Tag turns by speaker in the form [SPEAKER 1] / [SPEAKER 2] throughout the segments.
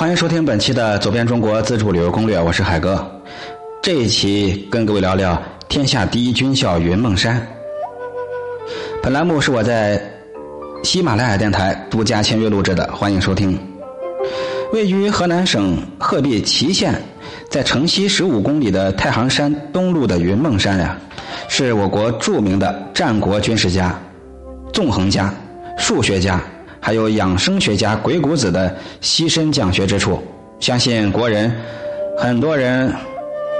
[SPEAKER 1] 欢迎收听本期的《走遍中国自助旅游攻略》，我是海哥。这一期跟各位聊聊天下第一军校云梦山。本栏目是我在喜马拉雅电台独家签约录制的，欢迎收听。位于河南省鹤壁淇县，在城西十五公里的太行山东麓的云梦山呀，是我国著名的战国军事家、纵横家、数学家。还有养生学家鬼谷子的栖身讲学之处，相信国人很多人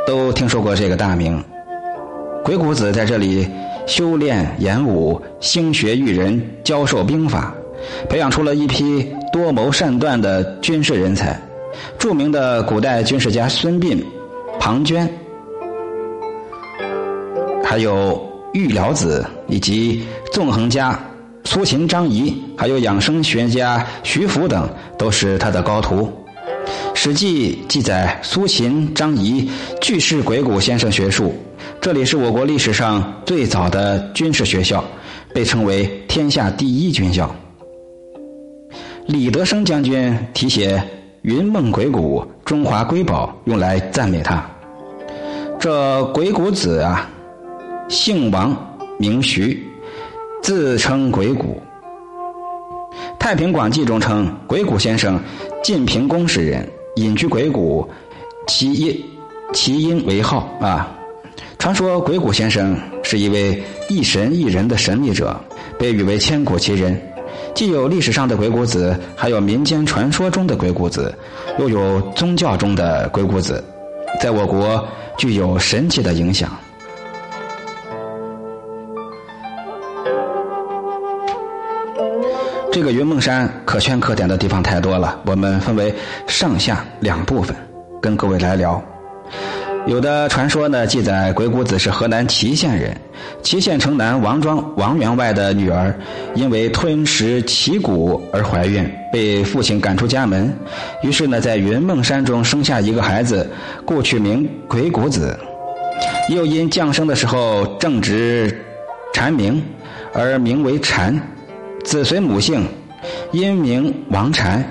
[SPEAKER 1] 都听说过这个大名。鬼谷子在这里修炼演武，兴学育人，教授兵法，培养出了一批多谋善断的军事人才。著名的古代军事家孙膑、庞涓，还有玉辽子以及纵横家。苏秦、张仪，还有养生学家徐福等，都是他的高徒。《史记》记载，苏秦、张仪俱是鬼谷先生学术。这里是我国历史上最早的军事学校，被称为天下第一军校。李德生将军题写“云梦鬼谷，中华瑰宝”，用来赞美他。这鬼谷子啊，姓王，名徐。自称鬼谷，《太平广记》中称鬼谷先生晋平公时人，隐居鬼谷，其因其因为号啊。传说鬼谷先生是一位一神一人的神秘者，被誉为千古奇人。既有历史上的鬼谷子，还有民间传说中的鬼谷子，又有宗教中的鬼谷子，在我国具有神奇的影响。这个云梦山可圈可点的地方太多了，我们分为上下两部分，跟各位来聊。有的传说呢，记载鬼谷子是河南祁县人，祁县城南王庄王员外的女儿，因为吞食奇谷而怀孕，被父亲赶出家门，于是呢，在云梦山中生下一个孩子，故取名鬼谷子。又因降生的时候正值蝉鸣，而名为蝉。子随母姓，因名王禅。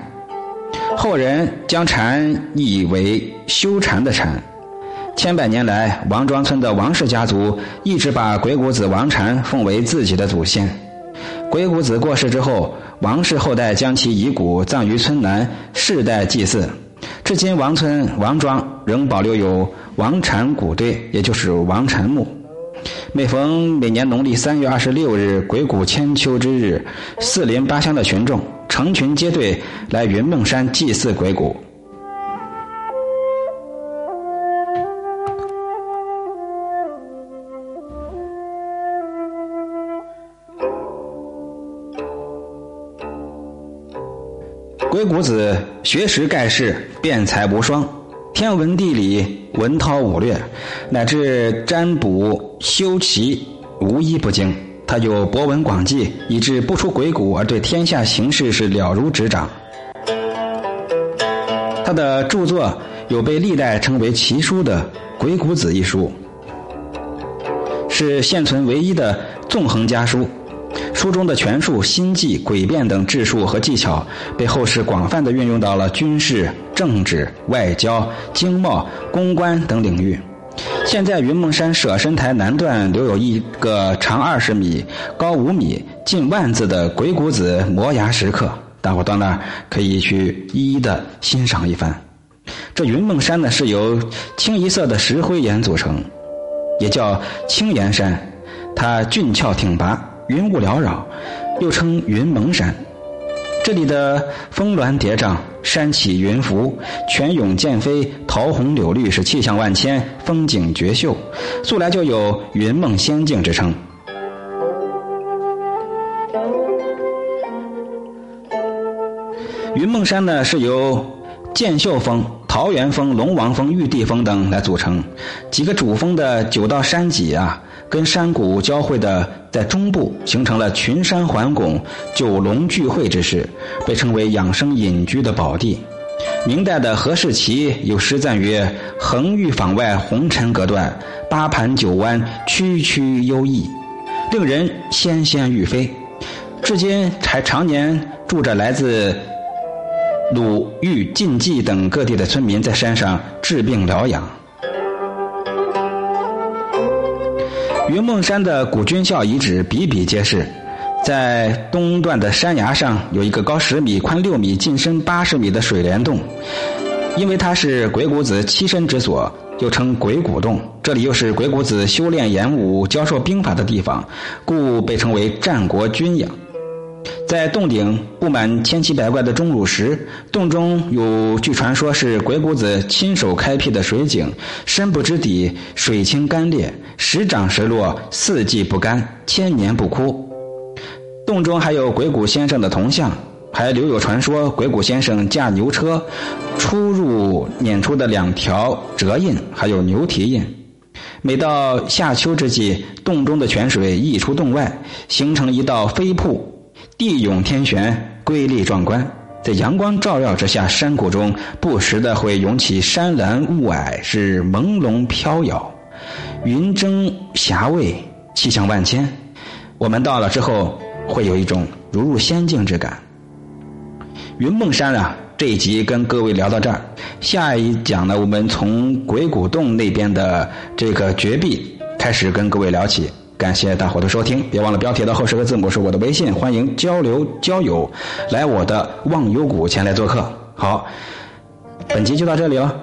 [SPEAKER 1] 后人将禅译为修禅的禅。千百年来，王庄村的王氏家族一直把鬼谷子王禅奉为自己的祖先。鬼谷子过世之后，王氏后代将其遗骨葬于村南，世代祭祀。至今，王村王庄仍保留有王禅骨堆，也就是王禅墓。每逢每年农历三月二十六日鬼谷千秋之日，四邻八乡的群众成群结队来云梦山祭祀鬼谷。鬼谷子学识盖世，辩才无双。天文地理、文韬武略，乃至占卜修棋，无一不精。他有博闻广记，以致不出鬼谷而对天下形势是了如指掌。他的著作有被历代称为奇书的《鬼谷子》一书，是现存唯一的纵横家书。书中的权术、心计、诡辩等智术和技巧，被后世广泛的运用到了军事、政治、外交、经贸、公关等领域。现在云梦山舍身台南段留有一个长二十米、高五米、近万字的鬼谷子摩崖石刻，大伙到那儿可以去一一的欣赏一番。这云梦山呢，是由清一色的石灰岩组成，也叫青岩山，它俊俏挺拔。云雾缭绕，又称云蒙山。这里的峰峦叠嶂，山起云浮，泉涌涧飞，桃红柳绿，是气象万千，风景绝秀，素来就有“云梦仙境”之称。云梦山呢，是由剑秀峰、桃源峰、龙王峰、玉帝峰等来组成，几个主峰的九道山脊啊。跟山谷交汇的，在中部形成了群山环拱、九龙聚会之势，被称为养生隐居的宝地。明代的何世奇有诗赞曰：“横玉坊外红尘隔断，八盘九弯曲曲幽异，令人仙仙欲飞。”至今还常年住着来自鲁、豫、晋冀等各地的村民在山上治病疗养。云梦山的古军校遗址比比皆是，在东段的山崖上有一个高十米、宽六米、进深八十米的水帘洞，因为它是鬼谷子栖身之所，又称鬼谷洞。这里又是鬼谷子修炼演武、教授兵法的地方，故被称为战国军养。在洞顶布满千奇百怪的钟乳石，洞中有据传说是鬼谷子亲手开辟的水井，深不知底，水清甘冽，时涨时落，四季不干，千年不枯。洞中还有鬼谷先生的铜像，还留有传说鬼谷先生驾牛车出入碾出的两条折印，还有牛蹄印。每到夏秋之际，洞中的泉水溢出洞外，形成一道飞瀑。地涌天悬，瑰丽壮观。在阳光照耀之下，山谷中不时的会涌起山岚雾霭，是朦胧飘摇，云蒸霞蔚，气象万千。我们到了之后，会有一种如入仙境之感。云梦山啊，这一集跟各位聊到这儿，下一讲呢，我们从鬼谷洞那边的这个绝壁开始跟各位聊起。感谢大伙的收听，别忘了标题的后十个字母是我的微信，欢迎交流交友，来我的忘忧谷前来做客。好，本集就到这里了。